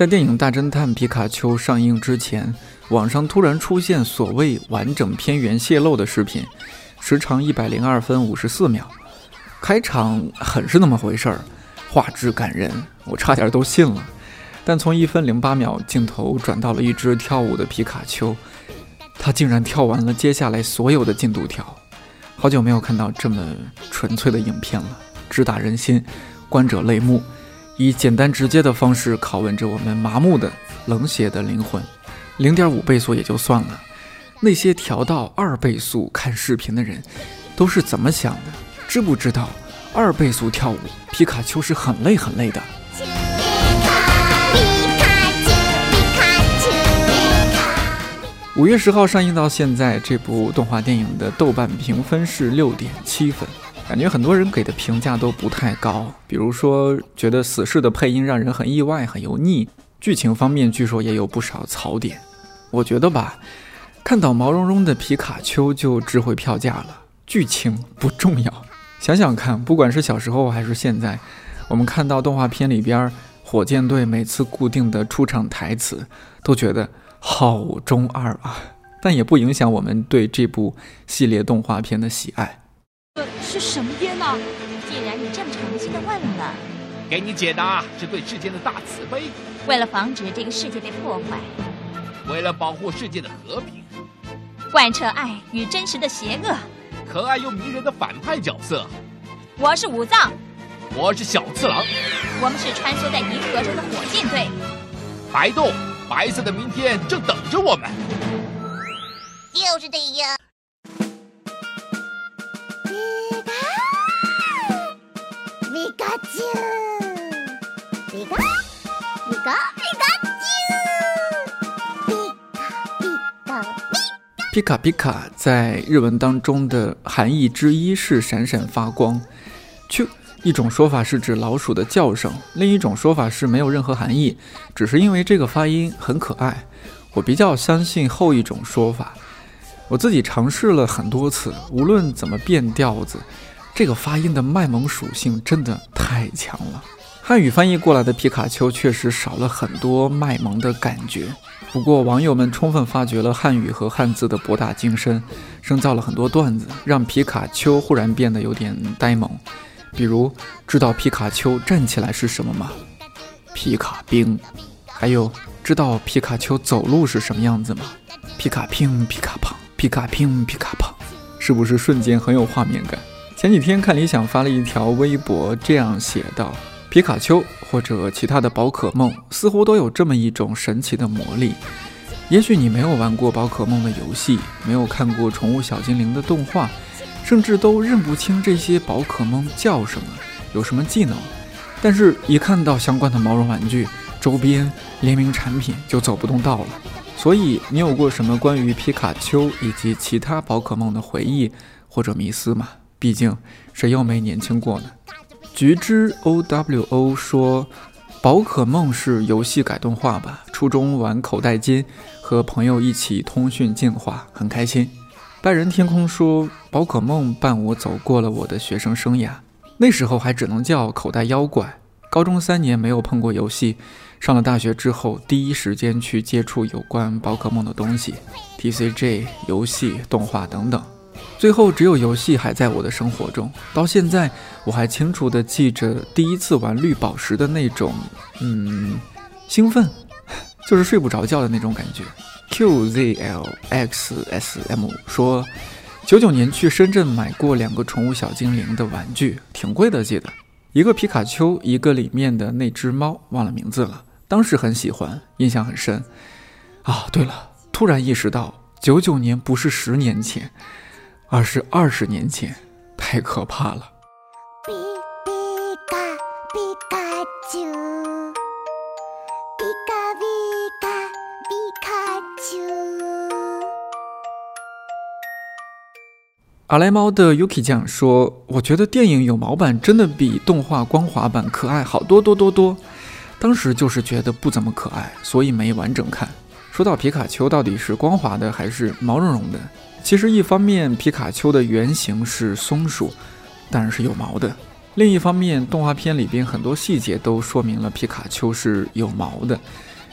在电影《大侦探皮卡丘》上映之前，网上突然出现所谓完整片源泄露的视频，时长一百零二分五十四秒，开场很是那么回事儿，画质感人，我差点都信了。但从一分零八秒镜头转到了一只跳舞的皮卡丘，它竟然跳完了接下来所有的进度条。好久没有看到这么纯粹的影片了，直打人心，观者泪目，以简单直接的方式拷问着我们麻木的、冷血的灵魂。零点五倍速也就算了，那些调到二倍速看视频的人都是怎么想的？知不知道二倍速跳舞皮卡丘是很累很累的？五月十号上映到现在，这部动画电影的豆瓣评分是六点七分，感觉很多人给的评价都不太高。比如说，觉得死侍的配音让人很意外、很油腻；剧情方面据说也有不少槽点。我觉得吧，看到毛茸茸的皮卡丘就值回票价了，剧情不重要。想想看，不管是小时候还是现在，我们看到动画片里边火箭队每次固定的出场台词，都觉得。好中二啊，但也不影响我们对这部系列动画片的喜爱。呃，是什么烟呢？既然你这么诚心的问了，给你解答是对世间的大慈悲。为了防止这个世界被破坏，为了保护世界的和平，贯彻爱与真实的邪恶，可爱又迷人的反派角色。我是武藏，我是小次郎，我们是穿梭在银河中的火箭队。白洞。白色的明天正等着我们，就是这样。皮卡，皮卡，皮卡，皮卡，皮卡，皮卡，皮卡皮卡在日文当中的含义之一是闪闪发光。去。一种说法是指老鼠的叫声，另一种说法是没有任何含义，只是因为这个发音很可爱。我比较相信后一种说法。我自己尝试了很多次，无论怎么变调子，这个发音的卖萌属性真的太强了。汉语翻译过来的皮卡丘确实少了很多卖萌的感觉。不过网友们充分发掘了汉语和汉字的博大精深，生造了很多段子，让皮卡丘忽然变得有点呆萌。比如，知道皮卡丘站起来是什么吗？皮卡兵。还有，知道皮卡丘走路是什么样子吗？皮卡乒，皮卡胖，皮卡乒，皮卡胖，是不是瞬间很有画面感？前几天看理想发了一条微博，这样写道：皮卡丘或者其他的宝可梦，似乎都有这么一种神奇的魔力。也许你没有玩过宝可梦的游戏，没有看过宠物小精灵的动画。甚至都认不清这些宝可梦叫什么，有什么技能，但是，一看到相关的毛绒玩具、周边、联名产品，就走不动道了。所以，你有过什么关于皮卡丘以及其他宝可梦的回忆或者迷思吗？毕竟，谁又没年轻过呢？菊之 O W O 说：“宝可梦是游戏改动画吧？初中玩口袋金，和朋友一起通讯进化，很开心。”拜仁天空说：“宝可梦伴我走过了我的学生生涯，那时候还只能叫口袋妖怪。高中三年没有碰过游戏，上了大学之后，第一时间去接触有关宝可梦的东西，TCG、游戏、动画等等。最后只有游戏还在我的生活中。到现在，我还清楚地记着第一次玩绿宝石的那种，嗯，兴奋，就是睡不着觉的那种感觉。” QZLXSM 说，九九年去深圳买过两个宠物小精灵的玩具，挺贵的，记得一个皮卡丘，一个里面的那只猫，忘了名字了。当时很喜欢，印象很深。啊，对了，突然意识到九九年不是十年前，而是二十年前，太可怕了。ピピカピカチュウピカピカピカチュウ阿莱猫的 Yuki 酱说：“我觉得电影有毛版真的比动画光滑版可爱好多多多多。当时就是觉得不怎么可爱，所以没完整看。 说到皮卡丘到底是光滑的还是毛茸茸的？其实一方面皮卡丘的原型是松鼠，当然是有毛的；另一方面，动画片里边很多细节都说明了皮卡丘是有毛的。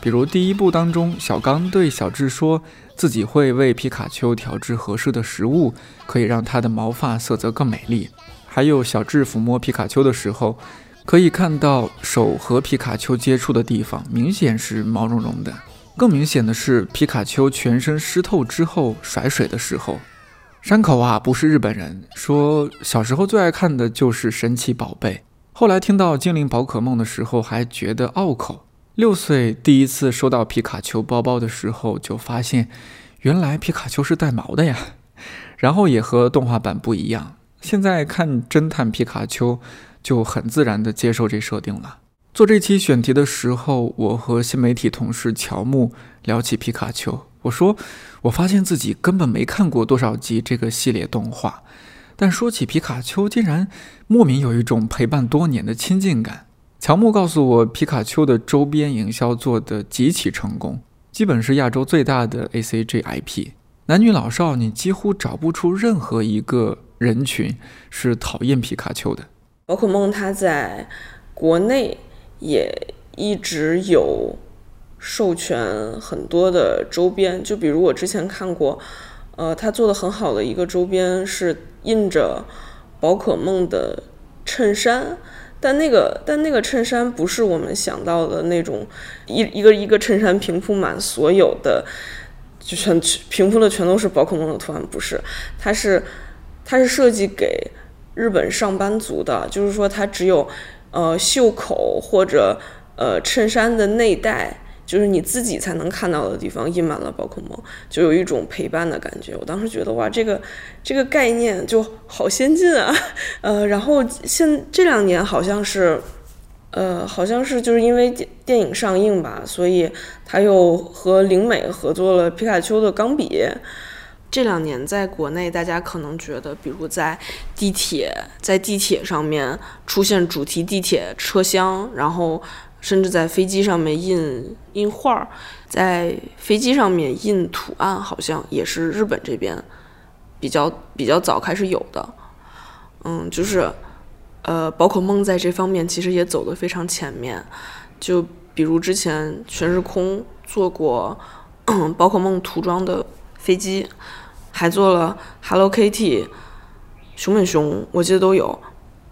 比如第一部当中，小刚对小智说自己会为皮卡丘调制合适的食物。”可以让它的毛发色泽更美丽。还有小智抚摸皮卡丘的时候，可以看到手和皮卡丘接触的地方明显是毛茸茸的。更明显的是，皮卡丘全身湿透之后甩水的时候。山口啊，不是日本人，说小时候最爱看的就是神奇宝贝，后来听到精灵宝可梦的时候还觉得拗口。六岁第一次收到皮卡丘包包的时候，就发现原来皮卡丘是带毛的呀。然后也和动画版不一样。现在看侦探皮卡丘，就很自然地接受这设定了。做这期选题的时候，我和新媒体同事乔木聊起皮卡丘，我说我发现自己根本没看过多少集这个系列动画，但说起皮卡丘，竟然莫名有一种陪伴多年的亲近感。乔木告诉我，皮卡丘的周边营销做得极其成功，基本是亚洲最大的 ACG IP。男女老少，你几乎找不出任何一个人群是讨厌皮卡丘的。宝可梦它在国内也一直有授权很多的周边，就比如我之前看过，呃，他做的很好的一个周边是印着宝可梦的衬衫，但那个但那个衬衫不是我们想到的那种一一个一个衬衫平铺满所有的。就全平铺的全都是宝可梦的图案，不是，它是，它是设计给日本上班族的，就是说它只有，呃，袖口或者呃衬衫的内袋，就是你自己才能看到的地方印满了宝可梦，就有一种陪伴的感觉。我当时觉得哇，这个这个概念就好先进啊，呃，然后现这两年好像是。呃，好像是就是因为电电影上映吧，所以他又和灵美合作了皮卡丘的钢笔。这两年在国内，大家可能觉得，比如在地铁，在地铁上面出现主题地铁车厢，然后甚至在飞机上面印印画儿，在飞机上面印图案，好像也是日本这边比较比较早开始有的。嗯，就是。呃，宝可梦在这方面其实也走得非常前面，就比如之前全日空做过 宝可梦涂装的飞机，还做了 Hello Kitty、熊本熊，我记得都有。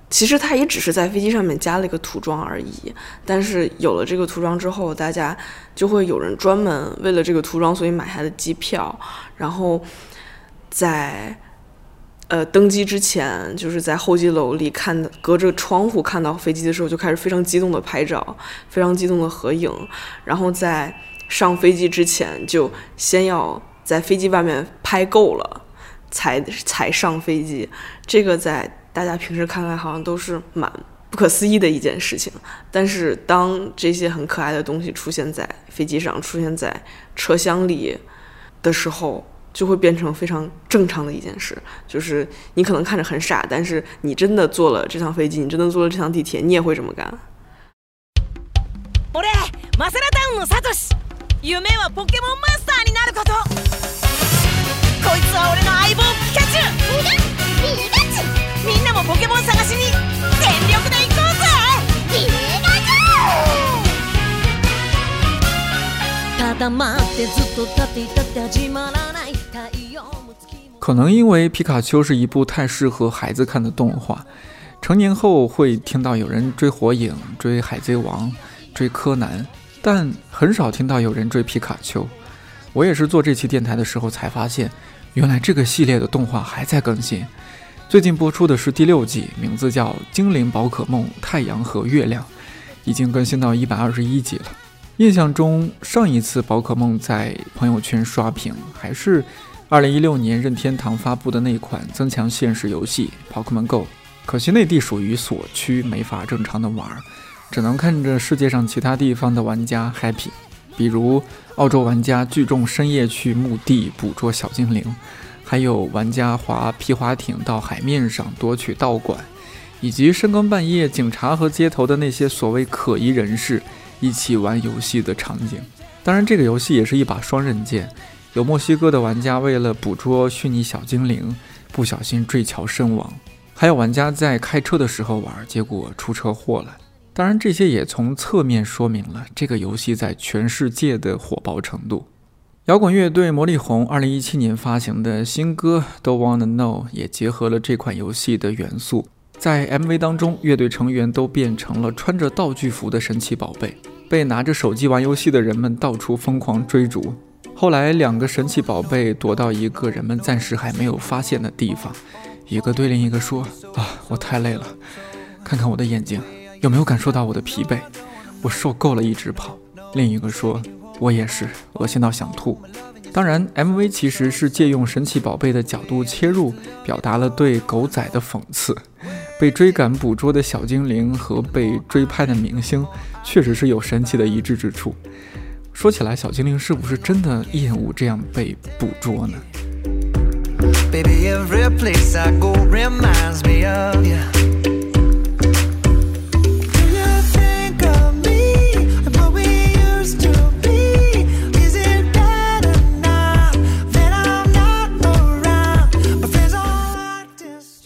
其实它也只是在飞机上面加了一个涂装而已，但是有了这个涂装之后，大家就会有人专门为了这个涂装，所以买它的机票，然后在。呃，登机之前就是在候机楼里看，隔着窗户看到飞机的时候，就开始非常激动的拍照，非常激动的合影。然后在上飞机之前，就先要在飞机外面拍够了，才才上飞机。这个在大家平时看来好像都是蛮不可思议的一件事情，但是当这些很可爱的东西出现在飞机上，出现在车厢里的时候。就会变成非常正常的一件事，就是你可能看着很傻，但是你真的坐了这趟飞机，你真的坐了这趟地铁，你也会这么干。俺マセラタウンのサトシ、 夢はポケモンマスターになること。こいつは俺の相棒ピカチュウ。ピカチュウ。みんなもポケモン探しに全力で行こうぜ。ピカチュウ。ただ待ってずっと立っていたって始まらない。可能因为皮卡丘是一部太适合孩子看的动画，成年后会听到有人追火影、追海贼王、追柯南，但很少听到有人追皮卡丘。我也是做这期电台的时候才发现，原来这个系列的动画还在更新。最近播出的是第六季，名字叫《精灵宝可梦太阳和月亮》，已经更新到一百二十一集了。印象中，上一次宝可梦在朋友圈刷屏还是。二零一六年任天堂发布的那款增强现实游戏《宝可梦 Go》，可惜内地属于锁区，没法正常的玩儿，只能看着世界上其他地方的玩家 happy。比如澳洲玩家聚众深夜去墓地捕捉小精灵，还有玩家划皮划艇到海面上夺取道馆，以及深更半夜警察和街头的那些所谓可疑人士一起玩游戏的场景。当然，这个游戏也是一把双刃剑。有墨西哥的玩家为了捕捉虚拟小精灵，不小心坠桥身亡；还有玩家在开车的时候玩，结果出车祸了。当然，这些也从侧面说明了这个游戏在全世界的火爆程度。摇滚乐队魔力红2017年发行的新歌《Don't Wanna Know》也结合了这款游戏的元素，在 MV 当中，乐队成员都变成了穿着道具服的神奇宝贝。被拿着手机玩游戏的人们到处疯狂追逐。后来，两个神奇宝贝躲到一个人们暂时还没有发现的地方。一个对另一个说：“啊，我太累了，看看我的眼睛，有没有感受到我的疲惫？我受够了一直跑。”另一个说：“我也是，恶心到想吐。”当然，MV 其实是借用神奇宝贝的角度切入，表达了对狗仔的讽刺。被追赶捕捉的小精灵和被追拍的明星，确实是有神奇的一致之处。说起来，小精灵是不是真的厌恶这样被捕捉呢？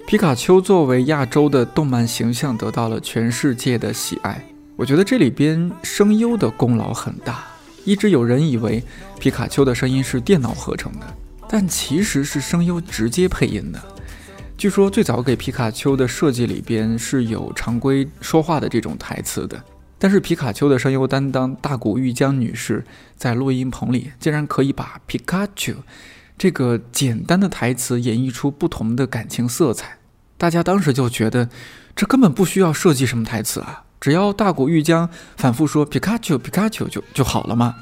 皮卡丘作为亚洲的动漫形象，得到了全世界的喜爱。我觉得这里边声优的功劳很大。一直有人以为皮卡丘的声音是电脑合成的，但其实是声优直接配音的。据说最早给皮卡丘的设计里边是有常规说话的这种台词的，但是皮卡丘的声优担当大谷玉江女士在录音棚里竟然可以把皮卡丘。这个简单的台词演绎出不同的感情色彩，大家当时就觉得这根本不需要设计什么台词啊，只要大谷玉江反复说皮卡丘皮卡丘就就好了嘛。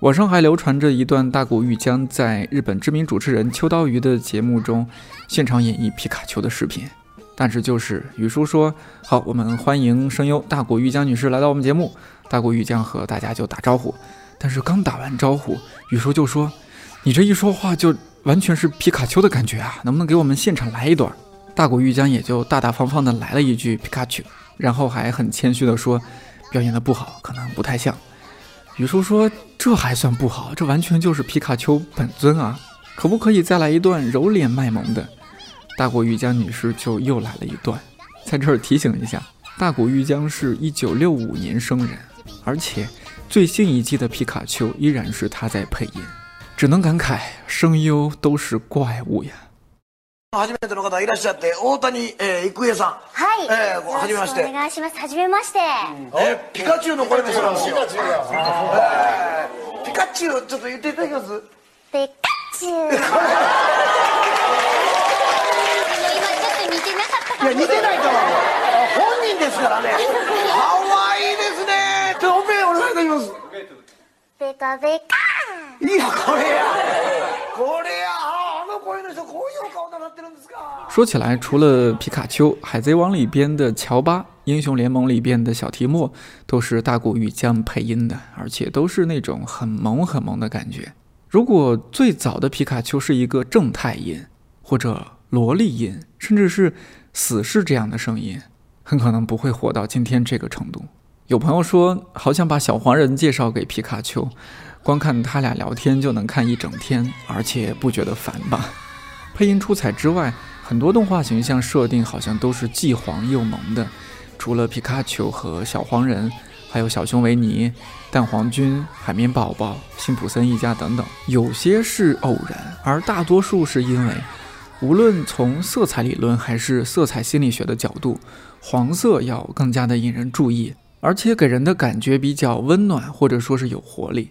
网上还流传着一段大谷玉江在日本知名主持人秋刀鱼的节目中现场演绎皮卡丘的视频，但是就是雨叔说好，我们欢迎声优大谷玉江女士来到我们节目，大谷玉江和大家就打招呼，但是刚打完招呼，雨叔就说。你这一说话就完全是皮卡丘的感觉啊！能不能给我们现场来一段？大谷玉江也就大大方方的来了一句皮卡丘，然后还很谦虚的说，表演的不好，可能不太像。雨叔说这还算不好，这完全就是皮卡丘本尊啊！可不可以再来一段揉脸卖萌的？大谷玉江女士就又来了一段，在这儿提醒一下，大谷玉江是一九六五年生人，而且最新一季的皮卡丘依然是他在配音。只能感慨，声优都是怪物呀。初めての方いらっしゃって、大谷、えー、郁恵さん。はい。えー、はじめまして。お願いします。はじめまして。えー、ピカチュウの声もそうなんですよ。ピカチュウえー、ピカチュウ、ちょっと言っていただけます？ピカチュウ。今ちょっと似てなかったかも。いや、似てないと思う。本人ですからね。可愛いですね。じゃあ、オペお願いいたします。ペカペカ。说起来，除了皮卡丘，《海贼王》里边的乔巴，《英雄联盟》里边的小提莫，都是大谷玉江配音的，而且都是那种很萌很萌的感觉。如果最早的皮卡丘是一个正太音，或者萝莉音，甚至是死侍这样的声音，很可能不会火到今天这个程度。有朋友说，好想把小黄人介绍给皮卡丘。光看他俩聊天就能看一整天，而且不觉得烦吧？配音出彩之外，很多动画形象设定好像都是既黄又萌的。除了皮卡丘和小黄人，还有小熊维尼、蛋黄君、海绵宝宝、辛普森一家等等。有些是偶然，而大多数是因为，无论从色彩理论还是色彩心理学的角度，黄色要更加的引人注意，而且给人的感觉比较温暖，或者说是有活力。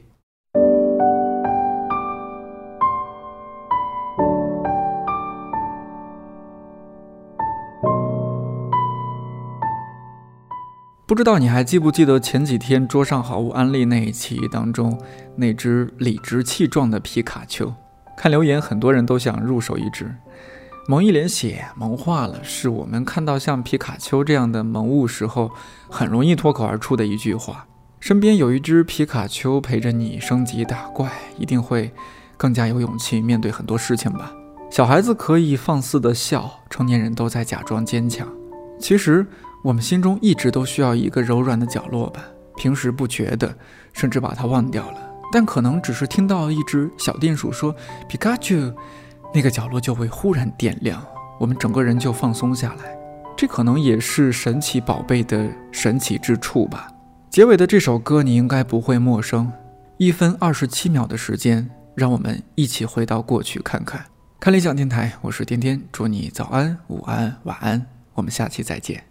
不知道你还记不记得前几天桌上好物安利那一期当中那只理直气壮的皮卡丘？看留言，很多人都想入手一只。萌一脸血萌化了，是我们看到像皮卡丘这样的萌物时候，很容易脱口而出的一句话。身边有一只皮卡丘陪着你升级打怪，一定会更加有勇气面对很多事情吧。小孩子可以放肆的笑，成年人都在假装坚强。其实我们心中一直都需要一个柔软的角落吧。平时不觉得，甚至把它忘掉了，但可能只是听到一只小电鼠说皮卡丘。那个角落就会忽然点亮，我们整个人就放松下来。这可能也是神奇宝贝的神奇之处吧。结尾的这首歌你应该不会陌生。一分二十七秒的时间，让我们一起回到过去看看。看理想电台，我是天天，祝你早安、午安、晚安，我们下期再见。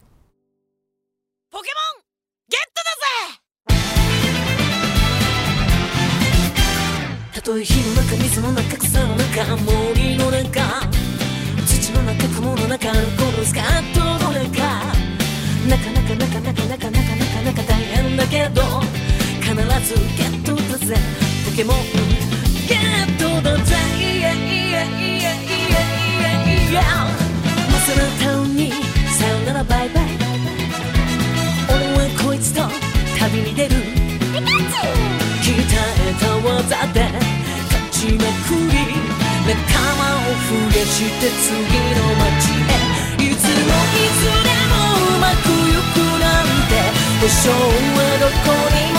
たとえ火の中水の中草の中森の中。土の中雲の中このスカートの中。なかなかなかなかなかなかなかなか大変だけど必ずゲットだぜ。ポケモンゲットだぜ。イエイエイエイエイエイエイマサラタウンにさよならバイバイ。俺はこいつと旅に出る。鍛えた技で勝ちまくり仲間を増やして次の街へ。いつもいつでもうまくゆくなんて。保証はどこに？